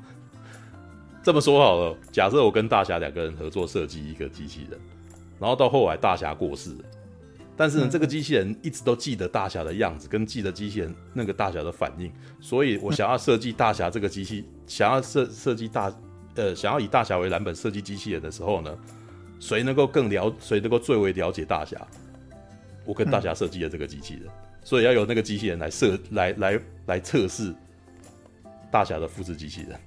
这么说好了，假设我跟大侠两个人合作设计一个机器人，然后到后来大侠过世了，但是呢，这个机器人一直都记得大侠的样子，跟记得机器人那个大侠的反应，所以我想要设计大侠这个机器，想要设设计大，呃，想要以大侠为蓝本设计机器人的时候呢，谁能够更了，谁能够最为了解大侠？我跟大侠设计的这个机器人，所以要由那个机器人来设，来来来测试大侠的复制机器人。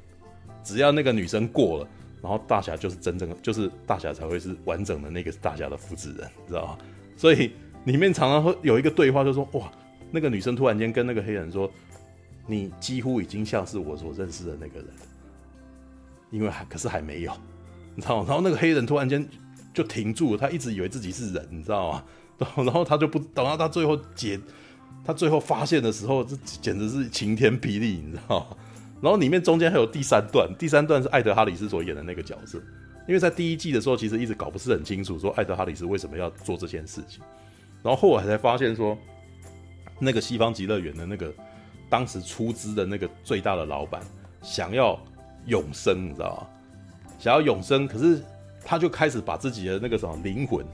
只要那个女生过了，然后大侠就是真正的，就是大侠才会是完整的那个大侠的复制人，知道吗？所以里面常常会有一个对话，就说哇，那个女生突然间跟那个黑人说，你几乎已经像是我所认识的那个人，因为还可是还没有，你知道吗？然后那个黑人突然间就停住了，他一直以为自己是人，你知道吗？然后他就不等到他最后解，他最后发现的时候，这简直是晴天霹雳，你知道吗？然后里面中间还有第三段，第三段是艾德哈里斯所演的那个角色，因为在第一季的时候，其实一直搞不是很清楚，说艾德哈里斯为什么要做这件事情，然后后来才发现说，那个西方极乐园的那个当时出资的那个最大的老板想要永生，你知道吗？想要永生，可是他就开始把自己的那个什么灵魂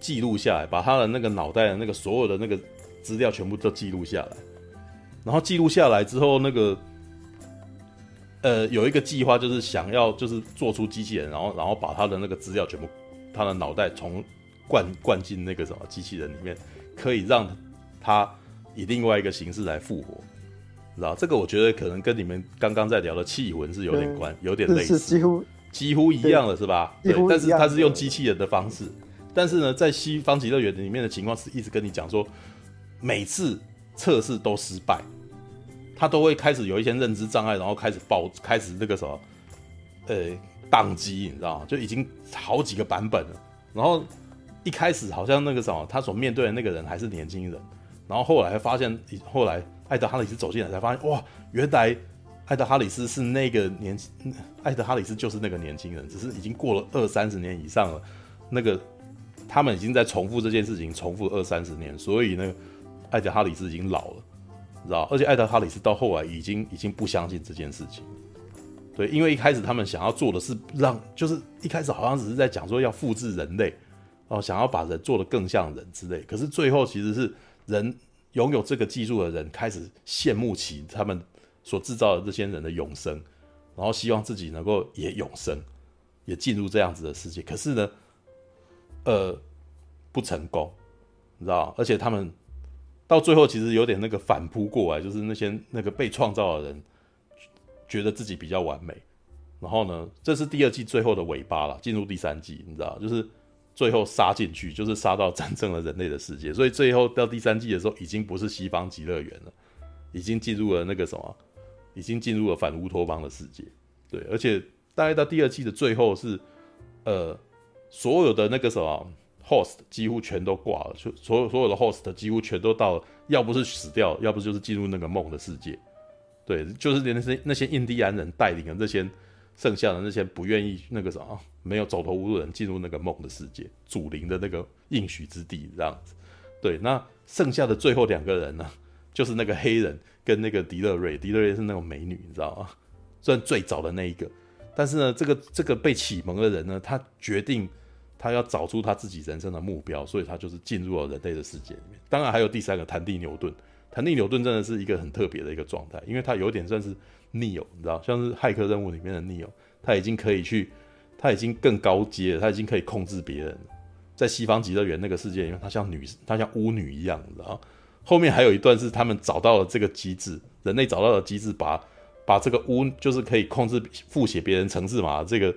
记录下来，把他的那个脑袋的那个所有的那个资料全部都记录下来。然后记录下来之后，那个呃有一个计划，就是想要就是做出机器人，然后然后把他的那个资料全部，他的脑袋从灌灌进那个什么机器人里面，可以让他以另外一个形式来复活。知道这个，我觉得可能跟你们刚刚在聊的气魂是有点关，有点类似，几乎几乎一样的是吧？对，但是它是用机器人的方式。但是呢，在西方极乐园里面的情况是一直跟你讲说，每次测试都失败，他都会开始有一些认知障碍，然后开始爆，开始那个什么，呃，宕机，你知道吗？就已经好几个版本了。然后一开始好像那个什么，他所面对的那个人还是年轻人，然后后来发现，后来。艾德哈里斯走进来才发现，哇，原来艾德哈里斯是那个年轻，艾德哈里斯就是那个年轻人，只是已经过了二三十年以上了。那个他们已经在重复这件事情，重复二三十年，所以呢，艾德哈里斯已经老了，知道？而且艾德哈里斯到后来已经已经不相信这件事情。对，因为一开始他们想要做的是让，就是一开始好像只是在讲说要复制人类，哦，想要把人做得更像人之类。可是最后其实是人。拥有这个技术的人开始羡慕起他们所制造的这些人的永生，然后希望自己能够也永生，也进入这样子的世界。可是呢，呃，不成功，你知道？而且他们到最后其实有点那个反扑过来，就是那些那个被创造的人觉得自己比较完美。然后呢，这是第二季最后的尾巴了，进入第三季，你知道？就是。最后杀进去，就是杀到真正的人类的世界，所以最后到第三季的时候，已经不是西方极乐园了，已经进入了那个什么，已经进入了反乌托邦的世界。对，而且大概到第二季的最后是，呃，所有的那个什么 host 几乎全都挂了，就所有所有的 host 几乎全都到了，要不是死掉，要不就是进入那个梦的世界。对，就是连那些那些印第安人带领的那些。剩下的那些不愿意那个什么，没有走投无路的人进入那个梦的世界，祖灵的那个应许之地这样子。对，那剩下的最后两个人呢，就是那个黑人跟那个迪勒瑞。迪勒瑞是那种美女，你知道吗？算最早的那一个，但是呢，这个这个被启蒙的人呢，他决定他要找出他自己人生的目标，所以他就是进入了人类的世界里面。当然还有第三个，谭蒂牛顿。谭蒂牛顿真的是一个很特别的一个状态，因为他有点算是。Neo，你知道，像是骇客任务里面的 Neo，他已经可以去，他已经更高阶了，他已经可以控制别人。在西方极乐园那个世界里面，他像女，他像巫女一样，你知道。后面还有一段是他们找到了这个机制，人类找到了机制，把把这个巫就是可以控制复写别人程式码这个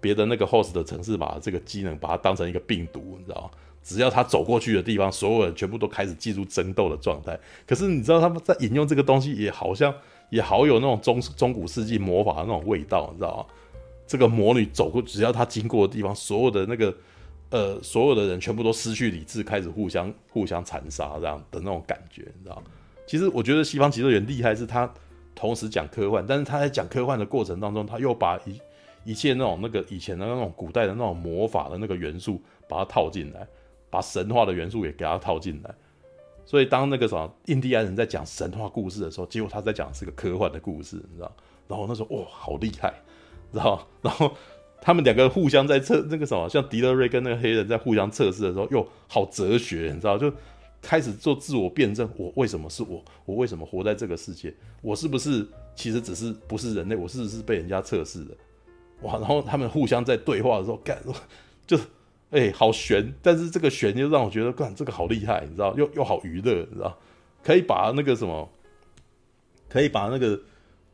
别的那个 host 的城市码这个机能，把它当成一个病毒，你知道吗。只要他走过去的地方，所有人全部都开始进入争斗的状态。可是你知道他们在引用这个东西，也好像。也好有那种中中古世纪魔法的那种味道，你知道吗？这个魔女走过，只要她经过的地方，所有的那个呃，所有的人全部都失去理智，开始互相互相残杀，这样的那种感觉，你知道？其实我觉得西方极乐园厉害，是他同时讲科幻，但是他在讲科幻的过程当中，他又把一一切那种那个以前的那种古代的那种魔法的那个元素，把它套进来，把神话的元素也给它套进来。所以当那个什么印第安人在讲神话故事的时候，结果他在讲是个科幻的故事，你知道？然后那时候哇，好厉害，知道？然后他们两个互相在测那个什么，像迪勒瑞跟那个黑人在互相测试的时候，又好哲学，你知道？就开始做自我辩证：我为什么是我？我为什么活在这个世界？我是不是其实只是不是人类？我是不是被人家测试的？哇！然后他们互相在对话的时候，干 就。哎、欸，好悬，但是这个悬又让我觉得，干这个好厉害，你知道，又又好娱乐，你知道，可以把那个什么，可以把那个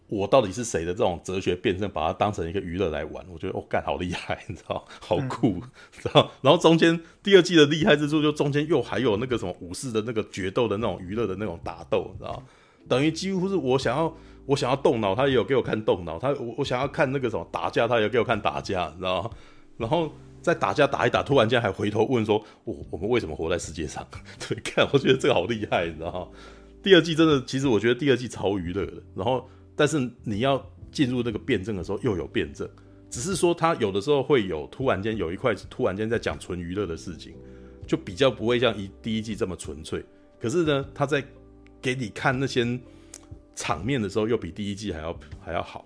我到底是谁的这种哲学辩证，把它当成一个娱乐来玩，我觉得哦，干好厉害，你知道，好酷，嗯、知道。然后中间第二季的厉害之处，就中间又还有那个什么武士的那个决斗的那种娱乐的那种打斗，你知道，等于几乎是我想要我想要动脑，他也有给我看动脑，他我我想要看那个什么打架，他也有给我看打架，你知道，然后。在打架打一打，突然间还回头问说：“我我们为什么活在世界上？” 对，看我觉得这个好厉害，你知道吗？第二季真的，其实我觉得第二季超娱乐的。然后，但是你要进入那个辩证的时候，又有辩证，只是说他有的时候会有突然间有一块突然间在讲纯娱乐的事情，就比较不会像一第一季这么纯粹。可是呢，他在给你看那些场面的时候，又比第一季还要还要好，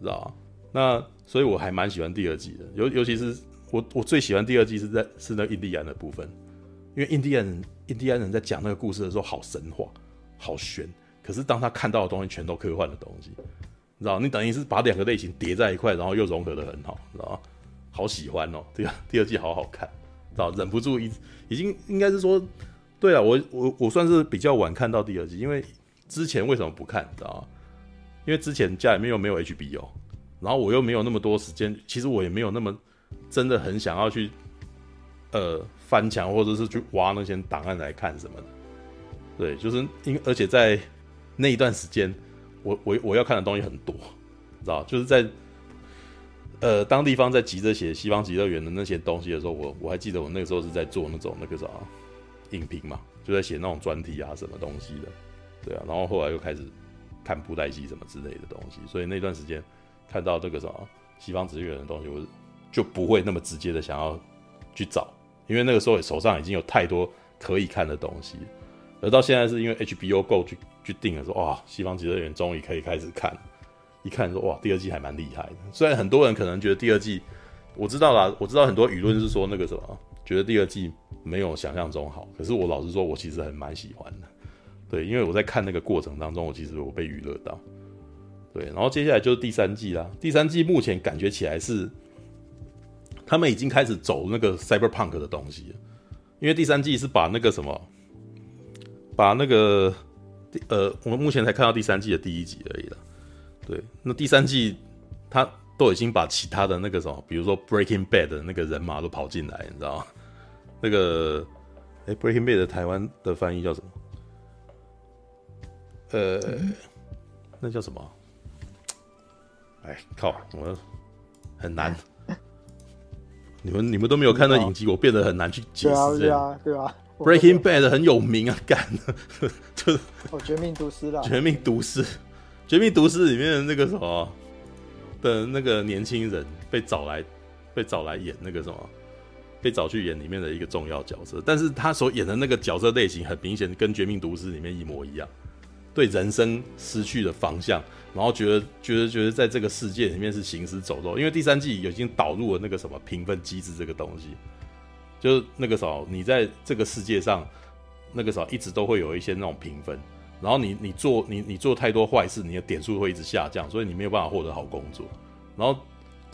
知道吗？那所以我还蛮喜欢第二季的，尤尤其是我我最喜欢第二季是在是那印第安的部分，因为印第安人印第安人在讲那个故事的时候好神话，好悬，可是当他看到的东西全都科幻的东西，你知道，你等于是把两个类型叠在一块，然后又融合得很好，知道？好喜欢哦，对啊，第二季好好看，知道忍不住一已经应该是说，对啊，我我我算是比较晚看到第二季，因为之前为什么不看，知道吗？因为之前家里面又没有 HBO，然后我又没有那么多时间，其实我也没有那么真的很想要去呃翻墙或者是去挖那些档案来看什么的，对，就是因而且在那一段时间，我我我要看的东西很多，知道就是在。呃，当地方在急着写《西方极乐园》的那些东西的时候，我我还记得我那个时候是在做那种那个啥影评嘛，就在写那种专题啊什么东西的，对啊，然后后来又开始看布袋戏什么之类的东西，所以那段时间看到这个什么《西方职业人》的东西，我就不会那么直接的想要去找，因为那个时候手上已经有太多可以看的东西，而到现在是因为 HBO Go 去去定了说，哇，《西方职业人》终于可以开始看。一看说哇，第二季还蛮厉害的。虽然很多人可能觉得第二季，我知道啦，我知道很多舆论是说那个什么，觉得第二季没有想象中好。可是我老实说，我其实还蛮喜欢的。对，因为我在看那个过程当中，我其实我被娱乐到。对，然后接下来就是第三季啦。第三季目前感觉起来是，他们已经开始走那个 cyberpunk 的东西了。因为第三季是把那个什么，把那个呃，我们目前才看到第三季的第一集而已了。对，那第三季他都已经把其他的那个什么，比如说 Breaking Bad 的那个人马都跑进来，你知道吗？那个哎，Breaking Bad 的台湾的翻译叫什么？呃，那叫什么？哎，靠，我很难。你们你们都没有看到影集，我变得很难去解释。对啊，对啊，Breaking Bad 很有名啊，干，就是哦，绝命毒师啦，绝命毒师。《绝命毒师》里面的那个什么的那个年轻人被找来，被找来演那个什么，被找去演里面的一个重要角色，但是他所演的那个角色类型很明显跟《绝命毒师》里面一模一样，对人生失去了方向，然后觉得觉得觉得在这个世界里面是行尸走肉，因为第三季已经导入了那个什么评分机制这个东西，就是那个时候你在这个世界上，那个时候一直都会有一些那种评分。然后你你做你你做太多坏事，你的点数会一直下降，所以你没有办法获得好工作。然后，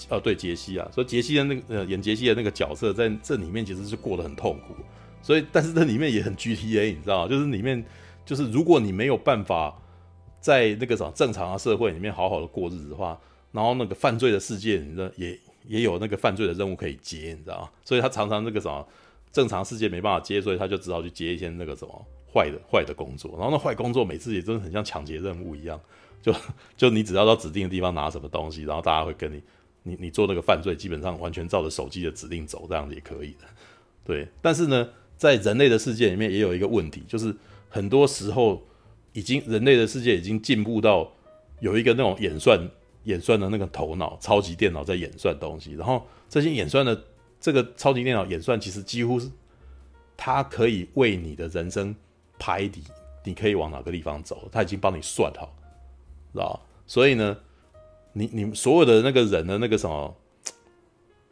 呃，对杰西啊，所以杰西的那个呃演杰西的那个角色在这里面其实是过得很痛苦。所以，但是这里面也很 GTA，你知道吗？就是里面就是如果你没有办法在那个什么正常的社会里面好好的过日子的话，然后那个犯罪的世界，你知道也也有那个犯罪的任务可以接，你知道吗？所以他常常那个什么正常世界没办法接，所以他就只好去接一些那个什么。坏的坏的工作，然后那坏工作每次也真的很像抢劫任务一样，就就你只要到指定的地方拿什么东西，然后大家会跟你，你你做那个犯罪，基本上完全照着手机的指令走，这样子也可以的。对，但是呢，在人类的世界里面也有一个问题，就是很多时候已经人类的世界已经进步到有一个那种演算演算的那个头脑，超级电脑在演算东西，然后这些演算的这个超级电脑演算，其实几乎是它可以为你的人生。排底，你可以往哪个地方走？他已经帮你算好，知道？所以呢，你你所有的那个人的那个什么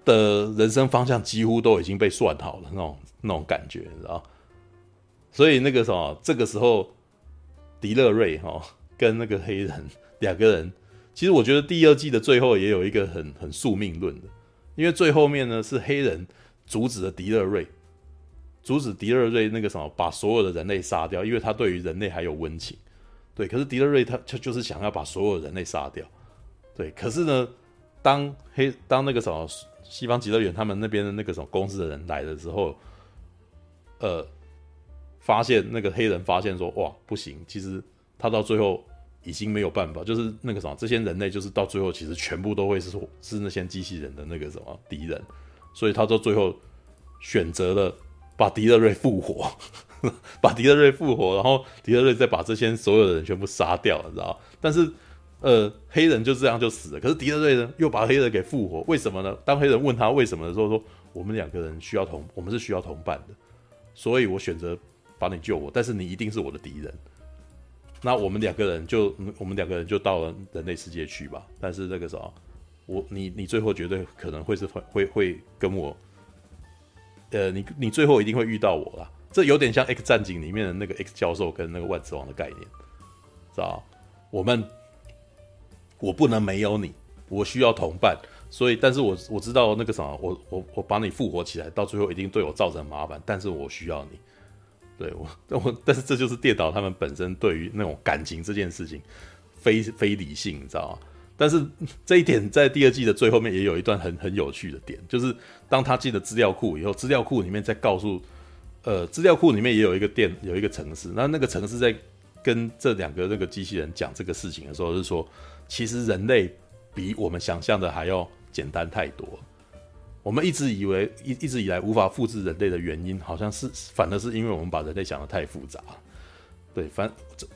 的人生方向，几乎都已经被算好了，那种那种感觉，你知道？所以那个什么，这个时候，迪勒瑞哈跟那个黑人 两个人，其实我觉得第二季的最后也有一个很很宿命论的，因为最后面呢是黑人阻止了迪勒瑞。阻止迪勒瑞那个什么，把所有的人类杀掉，因为他对于人类还有温情。对，可是迪勒瑞他他就是想要把所有人类杀掉。对，可是呢，当黑当那个什么西方极乐园他们那边的那个什么公司的人来的时候，呃，发现那个黑人发现说，哇，不行，其实他到最后已经没有办法，就是那个什么这些人类就是到最后其实全部都会是是那些机器人的那个什么敌人，所以他到最后选择了。把迪勒瑞复活，把迪勒瑞复活，然后迪勒瑞再把这些所有的人全部杀掉了，你知道？但是，呃，黑人就这样就死了。可是迪勒瑞呢，又把黑人给复活，为什么呢？当黑人问他为什么的时候，说我们两个人需要同，我们是需要同伴的，所以我选择把你救我，但是你一定是我的敌人。那我们两个人就，我们两个人就到了人类世界去吧。但是那个时候，我你你最后绝对可能会是会会会跟我，呃，你你最后一定会遇到我啦。这有点像《X 战警》里面的那个 X 教授跟那个万磁王的概念，知道？我们我不能没有你，我需要同伴。所以，但是我我知道那个什么，我我我把你复活起来，到最后一定对我造成麻烦。但是我需要你，对我，但我但是这就是电脑他们本身对于那种感情这件事情非非理性，你知道吗？但是这一点在第二季的最后面也有一段很很有趣的点，就是当他进了资料库以后，资料库里面在告诉，呃，资料库里面也有一个电有一个城市，那那个城市在跟这两个那个机器人讲这个事情的时候，是说其实人类比我们想象的还要。简单太多，我们一直以为一一直以来无法复制人类的原因，好像是反而是因为我们把人类想得太复杂。对，反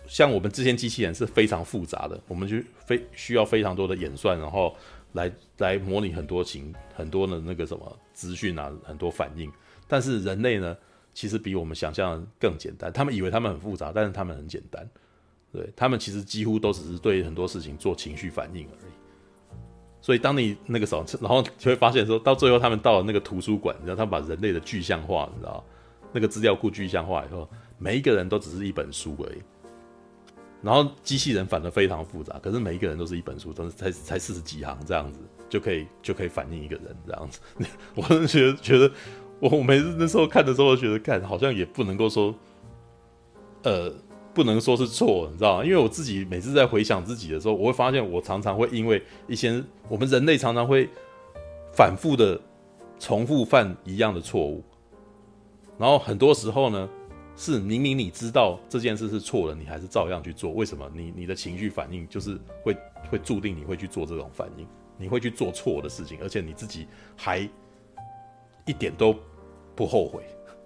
像我们这些机器人是非常复杂的，我们就非需要非常多的演算，然后来来模拟很多情很多的那个什么资讯啊，很多反应。但是人类呢，其实比我们想象的更简单。他们以为他们很复杂，但是他们很简单。对，他们其实几乎都只是对很多事情做情绪反应而已。所以，当你那个时候，然后就会发现说，到最后他们到了那个图书馆，然后他把人类的具象化，你知道，那个资料库具象化以后，每一个人都只是一本书而已。然后机器人反而非常复杂，可是每一个人都是一本书，都是才才四十几行这样子，就可以就可以反映一个人这样子。我真的觉得觉得，我我每次那时候看的时候，我觉得看好像也不能够说，呃。不能说是错，你知道吗？因为我自己每次在回想自己的时候，我会发现我常常会因为一些我们人类常常会反复的重复犯一样的错误，然后很多时候呢，是明明你知道这件事是错的，你还是照样去做。为什么？你你的情绪反应就是会会注定你会去做这种反应，你会去做错的事情，而且你自己还一点都不后悔，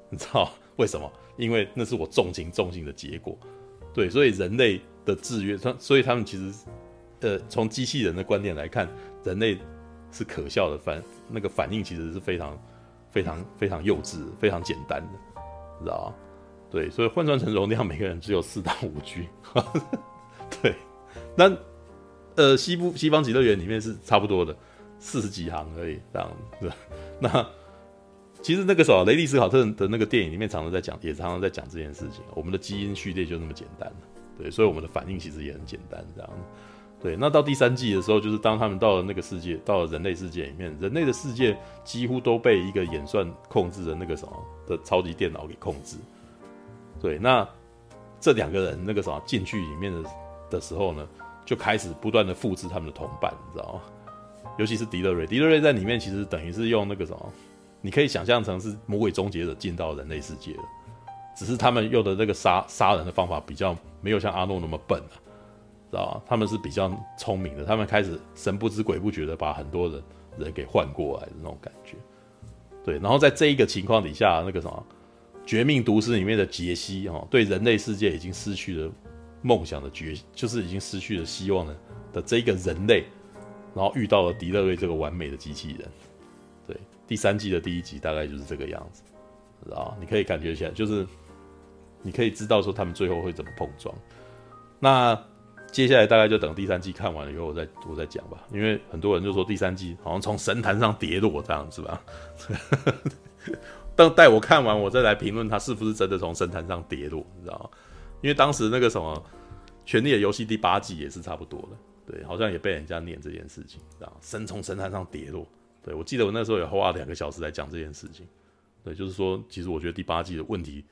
你知道为什么？因为那是我重情重性的结果。对，所以人类的制约，所以他们其实，呃，从机器人的观点来看，人类是可笑的反，那个反应其实是非常、非常、非常幼稚、非常简单的，知道吗？对，所以换算成容量，每个人只有四到五 G。对，那呃，西部西方极乐园里面是差不多的，四十几行而已，这样子。那。其实那个时候，雷利斯考特的那个电影里面常常在讲，也常常在讲这件事情。我们的基因序列就那么简单，对，所以我们的反应其实也很简单，这样。对，那到第三季的时候，就是当他们到了那个世界，到了人类世界里面，人类的世界几乎都被一个演算控制的那个什么的超级电脑给控制。对，那这两个人那个什么进去里面的的时候呢，就开始不断的复制他们的同伴，你知道吗？尤其是迪勒瑞，迪勒瑞在里面其实等于是用那个什么。你可以想象成是魔鬼终结者进到人类世界了，只是他们用的那个杀杀人的方法比较没有像阿诺那么笨啊，知道吧？他们是比较聪明的，他们开始神不知鬼不觉的把很多人人给换过来的那种感觉。对，然后在这一个情况底下，那个什么《绝命毒师》里面的杰西哈，对人类世界已经失去了梦想的绝，就是已经失去了希望的的这一个人类，然后遇到了迪勒瑞这个完美的机器人。第三季的第一集大概就是这个样子，知道？你可以感觉起来，就是你可以知道说他们最后会怎么碰撞。那接下来大概就等第三季看完了以后，我再我再讲吧。因为很多人就说第三季好像从神坛上跌落这样子吧。等待我看完，我再来评论他是不是真的从神坛上跌落，你知道吗？因为当时那个什么《权力的游戏》第八季也是差不多的，对，好像也被人家念这件事情，知道？神从神坛上跌落。对，我记得我那时候也花了两个小时来讲这件事情。对，就是说，其实我觉得第八季的问题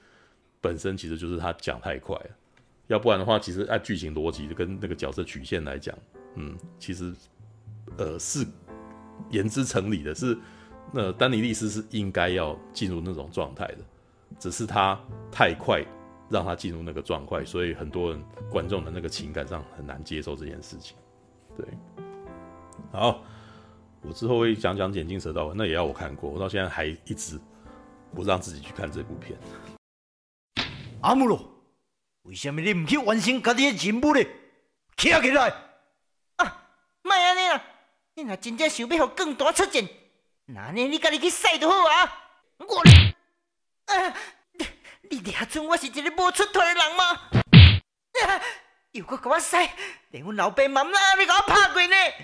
本身其实就是他讲太快了，要不然的话，其实按剧情逻辑跟那个角色曲线来讲，嗯，其实呃是言之成理的，是那丹尼利斯是应该要进入那种状态的，只是他太快让他进入那个状态，所以很多人观众的那个情感上很难接受这件事情。对，好。我之后会讲讲《眼镜蛇道》，那也要我看过，我到现在还一直不让自己去看这部片。阿姆罗，为什么你唔去完成家己的任务呢？起来起来！啊，莫安尼啦！你若真正想要让更大出战，那呢你家己去赛就好啊！我，啊，你你俩准我是一个无出头的人吗？啊，又搁给我赛，连阮老爸妈妈你给我拍过呢！